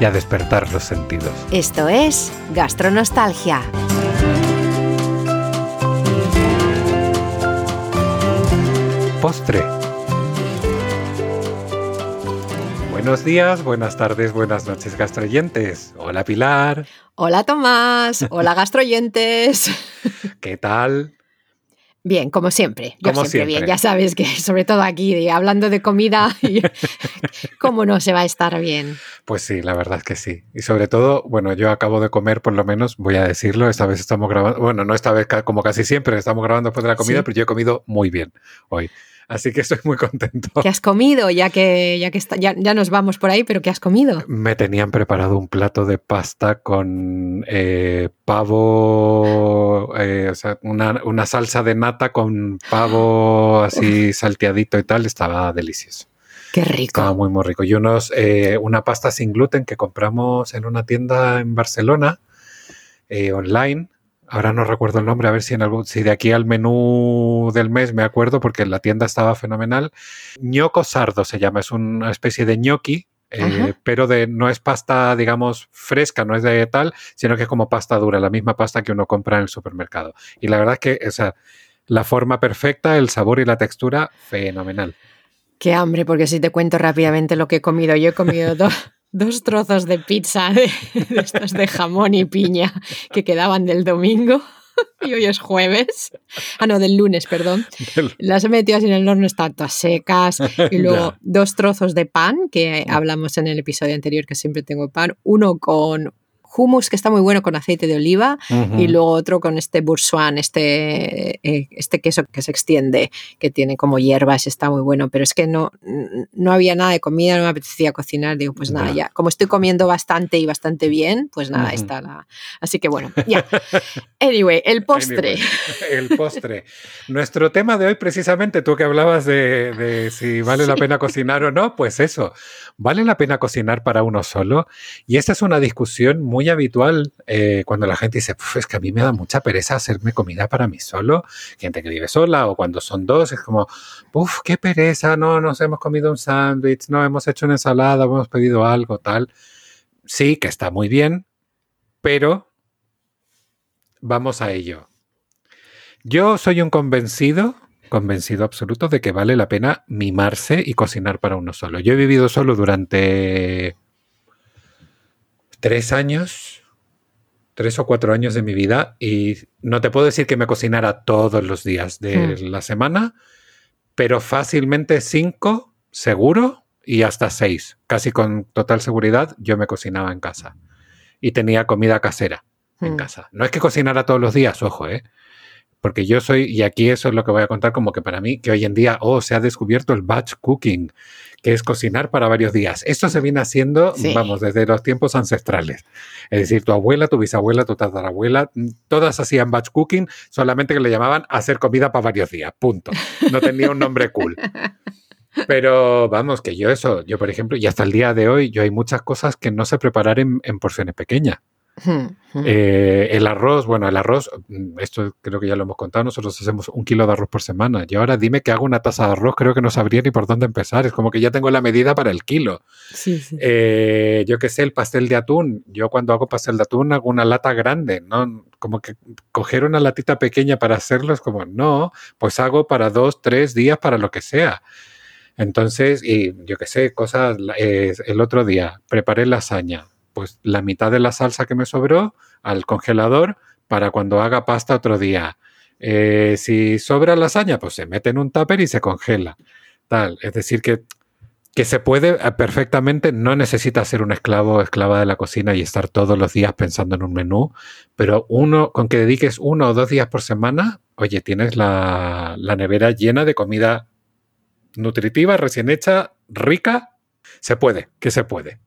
y a despertar los sentidos. Esto es Gastronostalgia. Postre. Buenos días, buenas tardes, buenas noches, gastroyentes. Hola Pilar. Hola Tomás. Hola gastroyentes. ¿Qué tal? Bien, como siempre. Yo siempre, bien. Ya sabes que, sobre todo aquí, hablando de comida, ¿cómo no se va a estar bien? Pues sí, la verdad es que sí. Y sobre todo, bueno, yo acabo de comer, por lo menos, voy a decirlo, esta vez estamos grabando, bueno, no esta vez como casi siempre, estamos grabando después de la comida, pero yo he comido muy bien hoy. Así que estoy muy contento. ¿Qué has comido? Ya que, ya, que está, ya, nos vamos por ahí, pero ¿qué has comido? Me tenían preparado un plato de pasta con eh, pavo, eh, o sea, una, salsa de nata con pavo así salteadito y tal. Estaba delicioso. Qué rico. Estaba muy, muy rico. Y unos, eh, una pasta sin gluten que compramos en una tienda en Barcelona, online, ahora no recuerdo el nombre, a ver si en algún, si de aquí al menú del mes me acuerdo, porque la tienda estaba fenomenal. ñoco sardo se llama, es una especie de ñoqui, eh, pero de, no es pasta, digamos, fresca, no es de tal, sino que es como pasta dura, la misma pasta que uno compra en el supermercado. Y la verdad es que, o sea, la forma perfecta, el sabor y la textura, fenomenal. Qué hambre, porque si te cuento rápidamente lo que he comido, yo he comido dos, dos trozos de pizza de, estos de jamón y piña que quedaban del domingo. Y hoy es jueves. Ah, no, del lunes, perdón. Las he metido así en el horno, están todas secas. Y luego dos trozos de pan, que hablamos en el episodio anterior, que siempre tengo pan. Uno con hummus que está muy bueno con aceite de oliva y luego otro con este boursois, este, eh, este queso que se extiende, que tiene como hierbas, está muy bueno, pero es que no, no había nada de comida, no me apetecía cocinar, digo, pues nada, ya, como estoy comiendo bastante y bastante bien, pues nada, está la... Así que bueno, ya. Anyway, el postre. el postre. Nuestro tema de hoy, precisamente, tú que hablabas de, si vale la pena cocinar o no, pues eso, ¿vale la pena cocinar para uno solo? Y esta es una discusión muy habitual eh, cuando la gente dice, es que a mí me da mucha pereza hacerme comida para mí solo, gente que vive sola o cuando son dos, es como, uff, qué pereza, no, nos hemos comido un sándwich, no, hemos hecho una ensalada, hemos pedido algo, tal. Sí, que está muy bien, pero vamos a ello. Yo soy un convencido convencido absoluto de que vale la pena mimarse y cocinar para uno solo. Yo he vivido solo durante tres años, tres o cuatro años de mi vida y no te puedo decir que me cocinara todos los días de hmm. la semana, pero fácilmente cinco, seguro, y hasta seis. Casi con total seguridad yo me cocinaba en casa y tenía comida casera en hmm. casa. No es que cocinara todos los días, ojo, ¿eh? Porque yo soy, y aquí eso es lo que voy a contar, como que para mí, que hoy en día, oh, se ha descubierto el batch cooking, que es cocinar para varios días. Esto se viene haciendo, vamos, desde los tiempos ancestrales. Es decir, tu abuela, tu bisabuela, tu tatarabuela, todas hacían batch cooking, solamente que le llamaban hacer comida para varios días, punto. No tenía un nombre cool. Pero vamos, que yo eso, yo por ejemplo, y hasta el día de hoy, yo hay muchas cosas que no sé preparar en porciones pequeñas. Eh, el arroz, bueno, el arroz, mm, esto creo que ya lo hemos contado, nosotros hacemos un kilo de arroz por semana. Y ahora dime que hago una taza de arroz, creo que no sabría ni por dónde empezar. Es como que ya tengo la medida para el kilo. Eh, yo qué sé, el pastel de atún. Yo cuando hago pastel de atún hago una lata grande, ¿no? Como que coger una latita pequeña para hacerlo es como, no, pues hago para dos, tres días, para lo que sea. Entonces, y yo qué sé, cosas, eh, el otro día preparé lasaña pues la mitad de la salsa que me sobró al congelador para cuando haga pasta otro día. Eh, si sobra lasaña, pues se mete en un tupper y se congela. Tal. Es decir, que, que se puede eh, perfectamente, no necesita ser un esclavo o esclava de la cocina y estar todos los días pensando en un menú, pero uno, con que dediques uno o dos días por semana, oye, tienes la, la nevera llena de comida nutritiva, recién hecha, rica. Se puede, que se puede.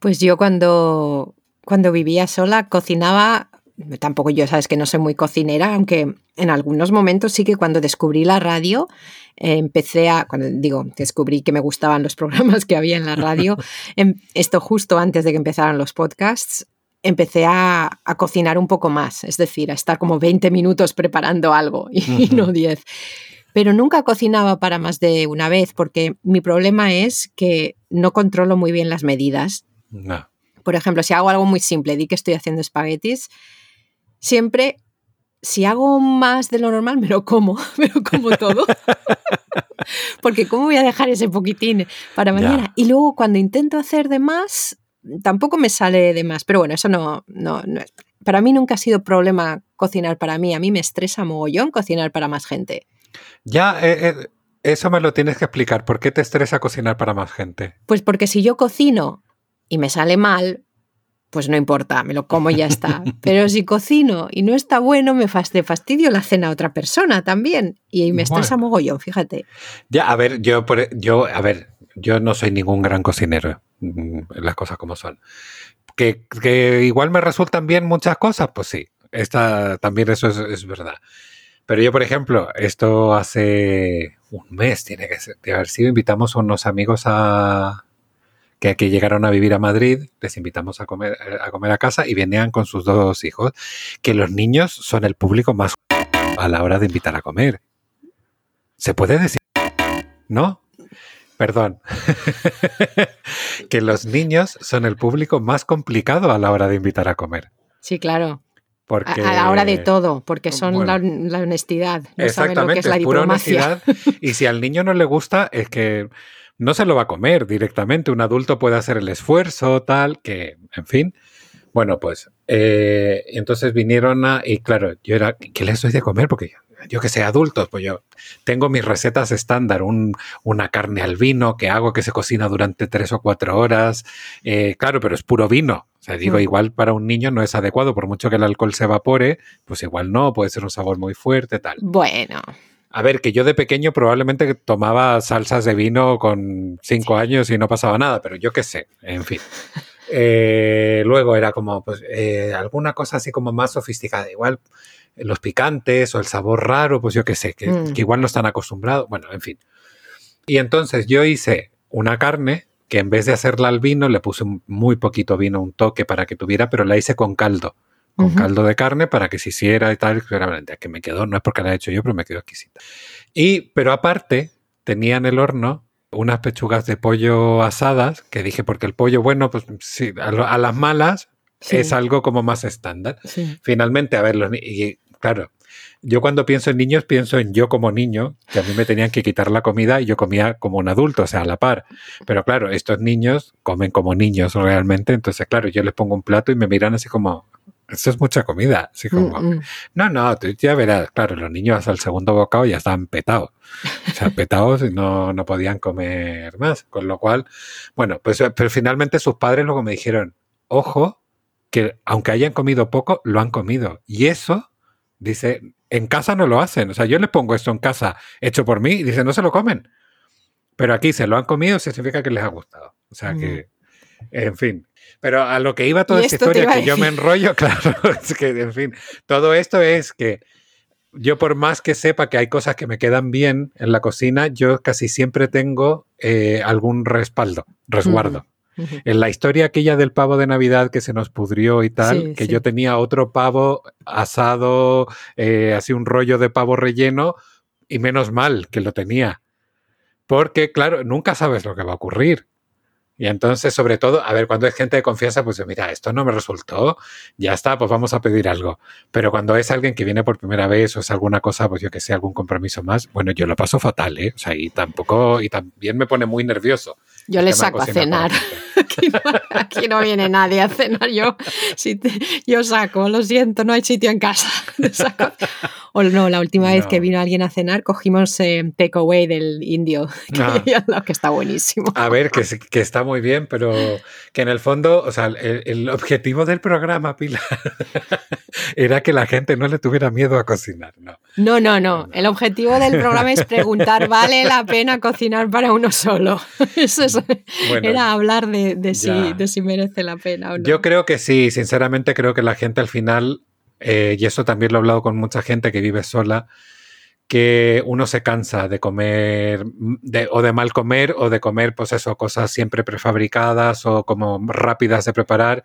Pues yo cuando, cuando vivía sola cocinaba tampoco yo, sabes que no soy muy cocinera, aunque en algunos momentos sí que cuando descubrí la radio, eh, empecé a, cuando digo, descubrí que me gustaban los programas que había en la radio, em, esto justo antes de que empezaran los podcasts, empecé a, cocinar un poco más, es decir, a estar como 20 minutos preparando algo y, no 10. Pero nunca cocinaba para más de una vez porque mi problema es que no controlo muy bien las medidas. Por ejemplo, si hago algo muy simple, di que estoy haciendo espaguetis, siempre, si hago más de lo normal, me lo como, me lo como todo. Porque ¿cómo voy a dejar ese poquitín para mañana? Y luego cuando intento hacer de más, tampoco me sale de más. Pero bueno, eso no, no, es. Para mí nunca ha sido problema cocinar para mí. A mí me estresa mogollón cocinar para más gente. Ya, eh, eh, eso me lo tienes que explicar. ¿Por qué te estresa cocinar para más gente? Pues porque si yo cocino y me sale mal, pues no importa, me lo como y ya está. Pero si cocino y no está bueno, me fastidio la cena a otra persona también. Y me estresa mogollón, fíjate. Ya, a ver, yo, yo, a ver, yo no soy ningún gran cocinero, mm, las cosas como son. Que, igual me resultan bien muchas cosas, pues sí, esta, también eso es, verdad. Pero yo, por ejemplo, esto hace un mes, tiene que ser, de haber sido, invitamos a unos amigos a, que aquí llegaron a vivir a Madrid, les invitamos a comer, a comer a casa y venían con sus dos hijos, que los niños son el público más a la hora de invitar a comer. ¿Se puede decir? ¿No? Perdón. que los niños son el público más complicado a la hora de invitar a comer. Sí, claro. Porque, a, la hora de todo, porque son la, honestidad. No exactamente, es, la pura honestidad. Y si al niño no le gusta, es que no se lo va a comer directamente. Un adulto puede hacer el esfuerzo, tal, que, en fin. Bueno, pues eh, entonces vinieron a, y claro, yo era, ¿qué les doy de comer? Porque yo, que sé, adultos, pues yo tengo mis recetas estándar, un, una carne al vino que hago que se cocina durante tres o cuatro horas, eh, claro, pero es puro vino. O sea, digo, mm. igual para un niño no es adecuado, por mucho que el alcohol se evapore, pues igual no, puede ser un sabor muy fuerte, tal. Bueno. A ver, que yo de pequeño probablemente tomaba salsas de vino con cinco años y no pasaba nada, pero yo qué sé, en fin. Eh, luego era como, pues, eh, alguna cosa así como más sofisticada. Igual los picantes o el sabor raro, pues yo qué sé, que, mm. que igual no están acostumbrados. Bueno, en fin. Y entonces yo hice una carne que en vez de hacerla al vino, le puse muy poquito vino, un toque para que tuviera, pero la hice con caldo con caldo de carne para que se hiciera y tal, que me quedó, no es porque la he hecho yo, pero me quedó exquisita. Y, pero aparte, tenía en el horno unas pechugas de pollo asadas, que dije, porque el pollo, bueno, pues sí, a, las malas es algo como más estándar. Finalmente, a ver, y claro, yo cuando pienso en niños pienso en yo como niño, que a mí me tenían que quitar la comida y yo comía como un adulto, o sea, a la par. Pero claro, estos niños comen como niños realmente, entonces claro, yo les pongo un plato y me miran así como, esto es mucha comida. Así como, mm, mm. no, no, tú ya verás, claro, los niños hasta el segundo bocado ya estaban petados. O sea, petados y no, no podían comer más. Con lo cual, bueno, pues pero finalmente sus padres luego me dijeron, ojo, que aunque hayan comido poco, lo han comido. Y eso, dice, en casa no lo hacen. O sea, yo les pongo esto en casa hecho por mí y dice, no se lo comen. Pero aquí se lo han comido, significa que les ha gustado. O sea que, en fin, pero a lo que iba toda esta historia, que yo me enrollo, claro, es que, en fin, todo esto es que yo por más que sepa que hay cosas que me quedan bien en la cocina, yo casi siempre tengo eh, algún respaldo, resguardo. En la historia aquella del pavo de Navidad que se nos pudrió y tal, que yo tenía otro pavo asado, eh, así un rollo de pavo relleno, y menos mal que lo tenía. Porque, claro, nunca sabes lo que va a ocurrir. Y entonces, sobre todo, a ver, cuando es gente de confianza, pues mira, esto no me resultó, ya está, pues vamos a pedir algo. Pero cuando es alguien que viene por primera vez o es alguna cosa, pues yo que sé, algún compromiso más, bueno, yo lo paso fatal, ¿eh? O sea, y tampoco, y también me pone muy nervioso. Yo le saco a cenar. Aquí no, viene nadie a cenar. Yo, si yo saco, lo siento, no hay sitio en casa. O no, la última vez que vino alguien a cenar, cogimos eh, takeaway del indio, que, ah. que, está buenísimo. A ver, que, que, está muy bien, pero que en el fondo, o sea, el, objetivo del programa, Pilar, era que la gente no le tuviera miedo a cocinar. No, no, no. no. El objetivo del programa es preguntar, ¿vale la pena cocinar para uno solo? Eso es era hablar de, si, de, si, merece la pena o no. Yo creo que sí, sinceramente creo que la gente al final eh, y eso también lo he hablado con mucha gente que vive sola, que uno se cansa de comer de, o de mal comer o de comer, pues eso, cosas siempre prefabricadas o como rápidas de preparar.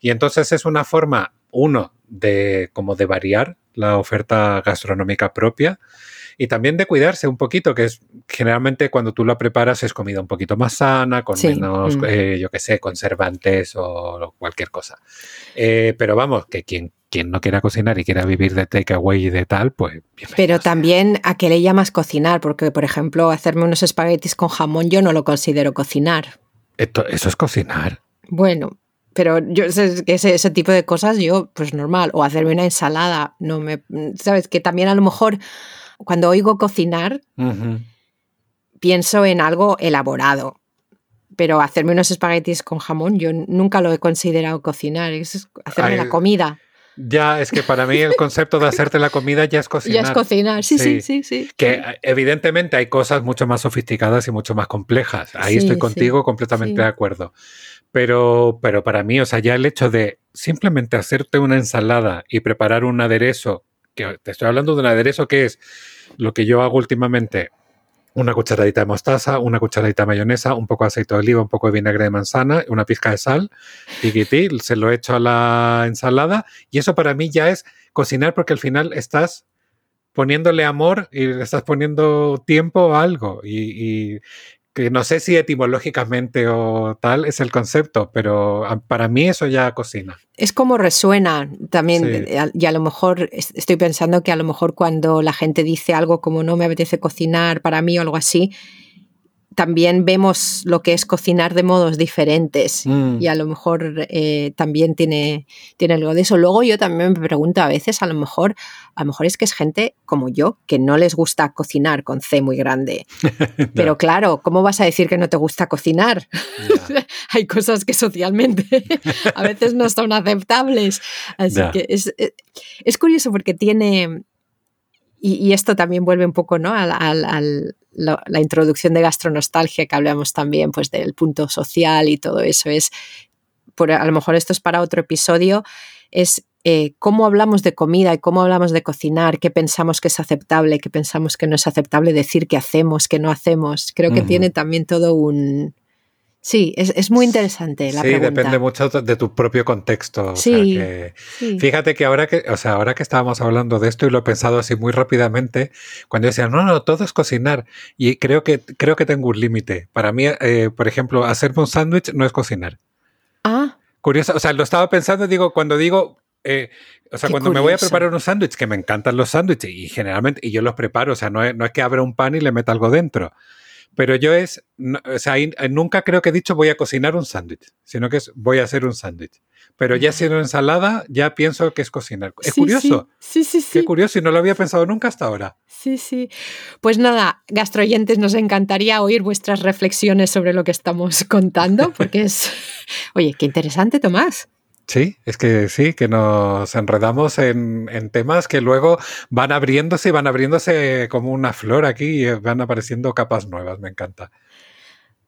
Y entonces es una forma, uno, de como de variar la oferta gastronómica propia y también de cuidarse un poquito, que es generalmente cuando tú la preparas es comida un poquito más sana, con menos, mm. eh, yo qué sé, conservantes o cualquier cosa. Eh, pero vamos, que quien quien no quiera cocinar y quiera vivir de takeaway y de tal, pues... Pero también a qué le llamas cocinar, porque por ejemplo hacerme unos espaguetis con jamón yo no lo considero cocinar. Esto, eso es cocinar. Bueno, pero yo ese, ese tipo de cosas yo pues normal, o hacerme una ensalada, no me... Sabes que también a lo mejor cuando oigo cocinar pienso en algo elaborado, pero hacerme unos espaguetis con jamón yo nunca lo he considerado cocinar, es hacerme la comida. Ya, es que para mí el concepto de hacerte la comida ya es cocinar. Ya es cocinar, sí, sí, sí, sí. Que evidentemente hay cosas mucho más sofisticadas y mucho más complejas. Ahí estoy contigo completamente de acuerdo. Pero, pero para mí, o sea, ya el hecho de simplemente hacerte una ensalada y preparar un aderezo, que te estoy hablando de un aderezo que es lo que yo hago últimamente, una cucharadita de mostaza, una cucharadita de mayonesa, un poco de aceite de oliva, un poco de vinagre de manzana, una pizca de sal, y se lo echo a la ensalada. Y eso para mí ya es cocinar porque al final estás poniéndole amor y estás poniendo tiempo a algo. Y, que no sé si etimológicamente o tal es el concepto, pero para mí eso ya cocina. Es como resuena también, eh, y a lo mejor estoy pensando que a lo mejor cuando la gente dice algo como no me apetece cocinar para mí o algo así, también vemos lo que es cocinar de modos diferentes mm. y a lo mejor eh, también tiene, tiene algo de eso. Luego yo también me pregunto a veces, a lo mejor, a lo mejor es que es gente como yo, que no les gusta cocinar con C muy grande. Pero claro, ¿cómo vas a decir que no te gusta cocinar? Hay cosas que socialmente a veces no son aceptables. Así que es, eh, es, curioso porque tiene, y, esto también vuelve un poco ¿no? al, al, la, introducción de gastronostalgia que hablamos también pues del punto social y todo eso es por, a lo mejor esto es para otro episodio es eh, cómo hablamos de comida y cómo hablamos de cocinar, qué pensamos que es aceptable, qué pensamos que no es aceptable decir que hacemos, que no hacemos. Creo que tiene también todo un, Sí, es, muy interesante la sí, depende mucho de tu propio contexto. sí, Fíjate que ahora que, o sea, ahora que estábamos hablando de esto y lo he pensado así muy rápidamente, cuando yo decía, no, no, todo es cocinar. Y creo que, creo que tengo un límite. Para mí, eh, por ejemplo, hacerme un sándwich no es cocinar. Ah. Curioso, o sea, lo estaba pensando, digo, cuando digo, eh, o sea, cuando me voy a preparar un sándwich, que me encantan los sándwiches y generalmente, y yo los preparo, o sea, no es, no es que abra un pan y le meta algo dentro. Pero yo es, o sea, nunca creo que he dicho voy a cocinar un sándwich, sino que es voy a hacer un sándwich. Pero ya siendo ensalada, ya pienso que es cocinar. Es curioso. Sí, sí, sí. Qué curioso y no lo había pensado nunca hasta ahora. Sí, sí. Pues nada, gastroyentes, nos encantaría oír vuestras reflexiones sobre lo que estamos contando, porque es, oye, qué interesante, Tomás. Sí, es que sí, que nos enredamos en, temas que luego van abriéndose y van abriéndose como una flor aquí y van apareciendo capas nuevas, me encanta.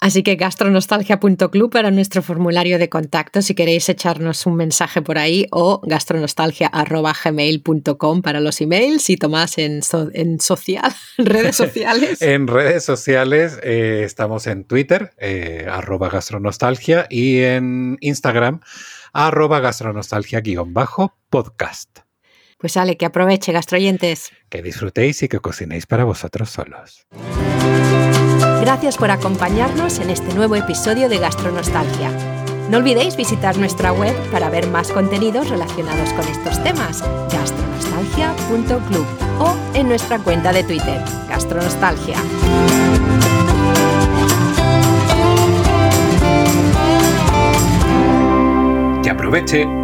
Así que gastronostalgia.club para nuestro formulario de contacto si queréis echarnos un mensaje por ahí o gastronostalgia.gmail.com para los emails y Tomás en, en social, redes sociales. en redes sociales eh, estamos en Twitter, eh, arroba gastronostalgia y en Instagram arroba gastronostalgia-podcast. Pues sale, que aproveche, gastroyentes. Que disfrutéis y que cocinéis para vosotros solos. Gracias por acompañarnos en este nuevo episodio de Gastronostalgia. No olvidéis visitar nuestra web para ver más contenidos relacionados con estos temas, gastronostalgia.club o en nuestra cuenta de Twitter, Gastronostalgia. Aproveche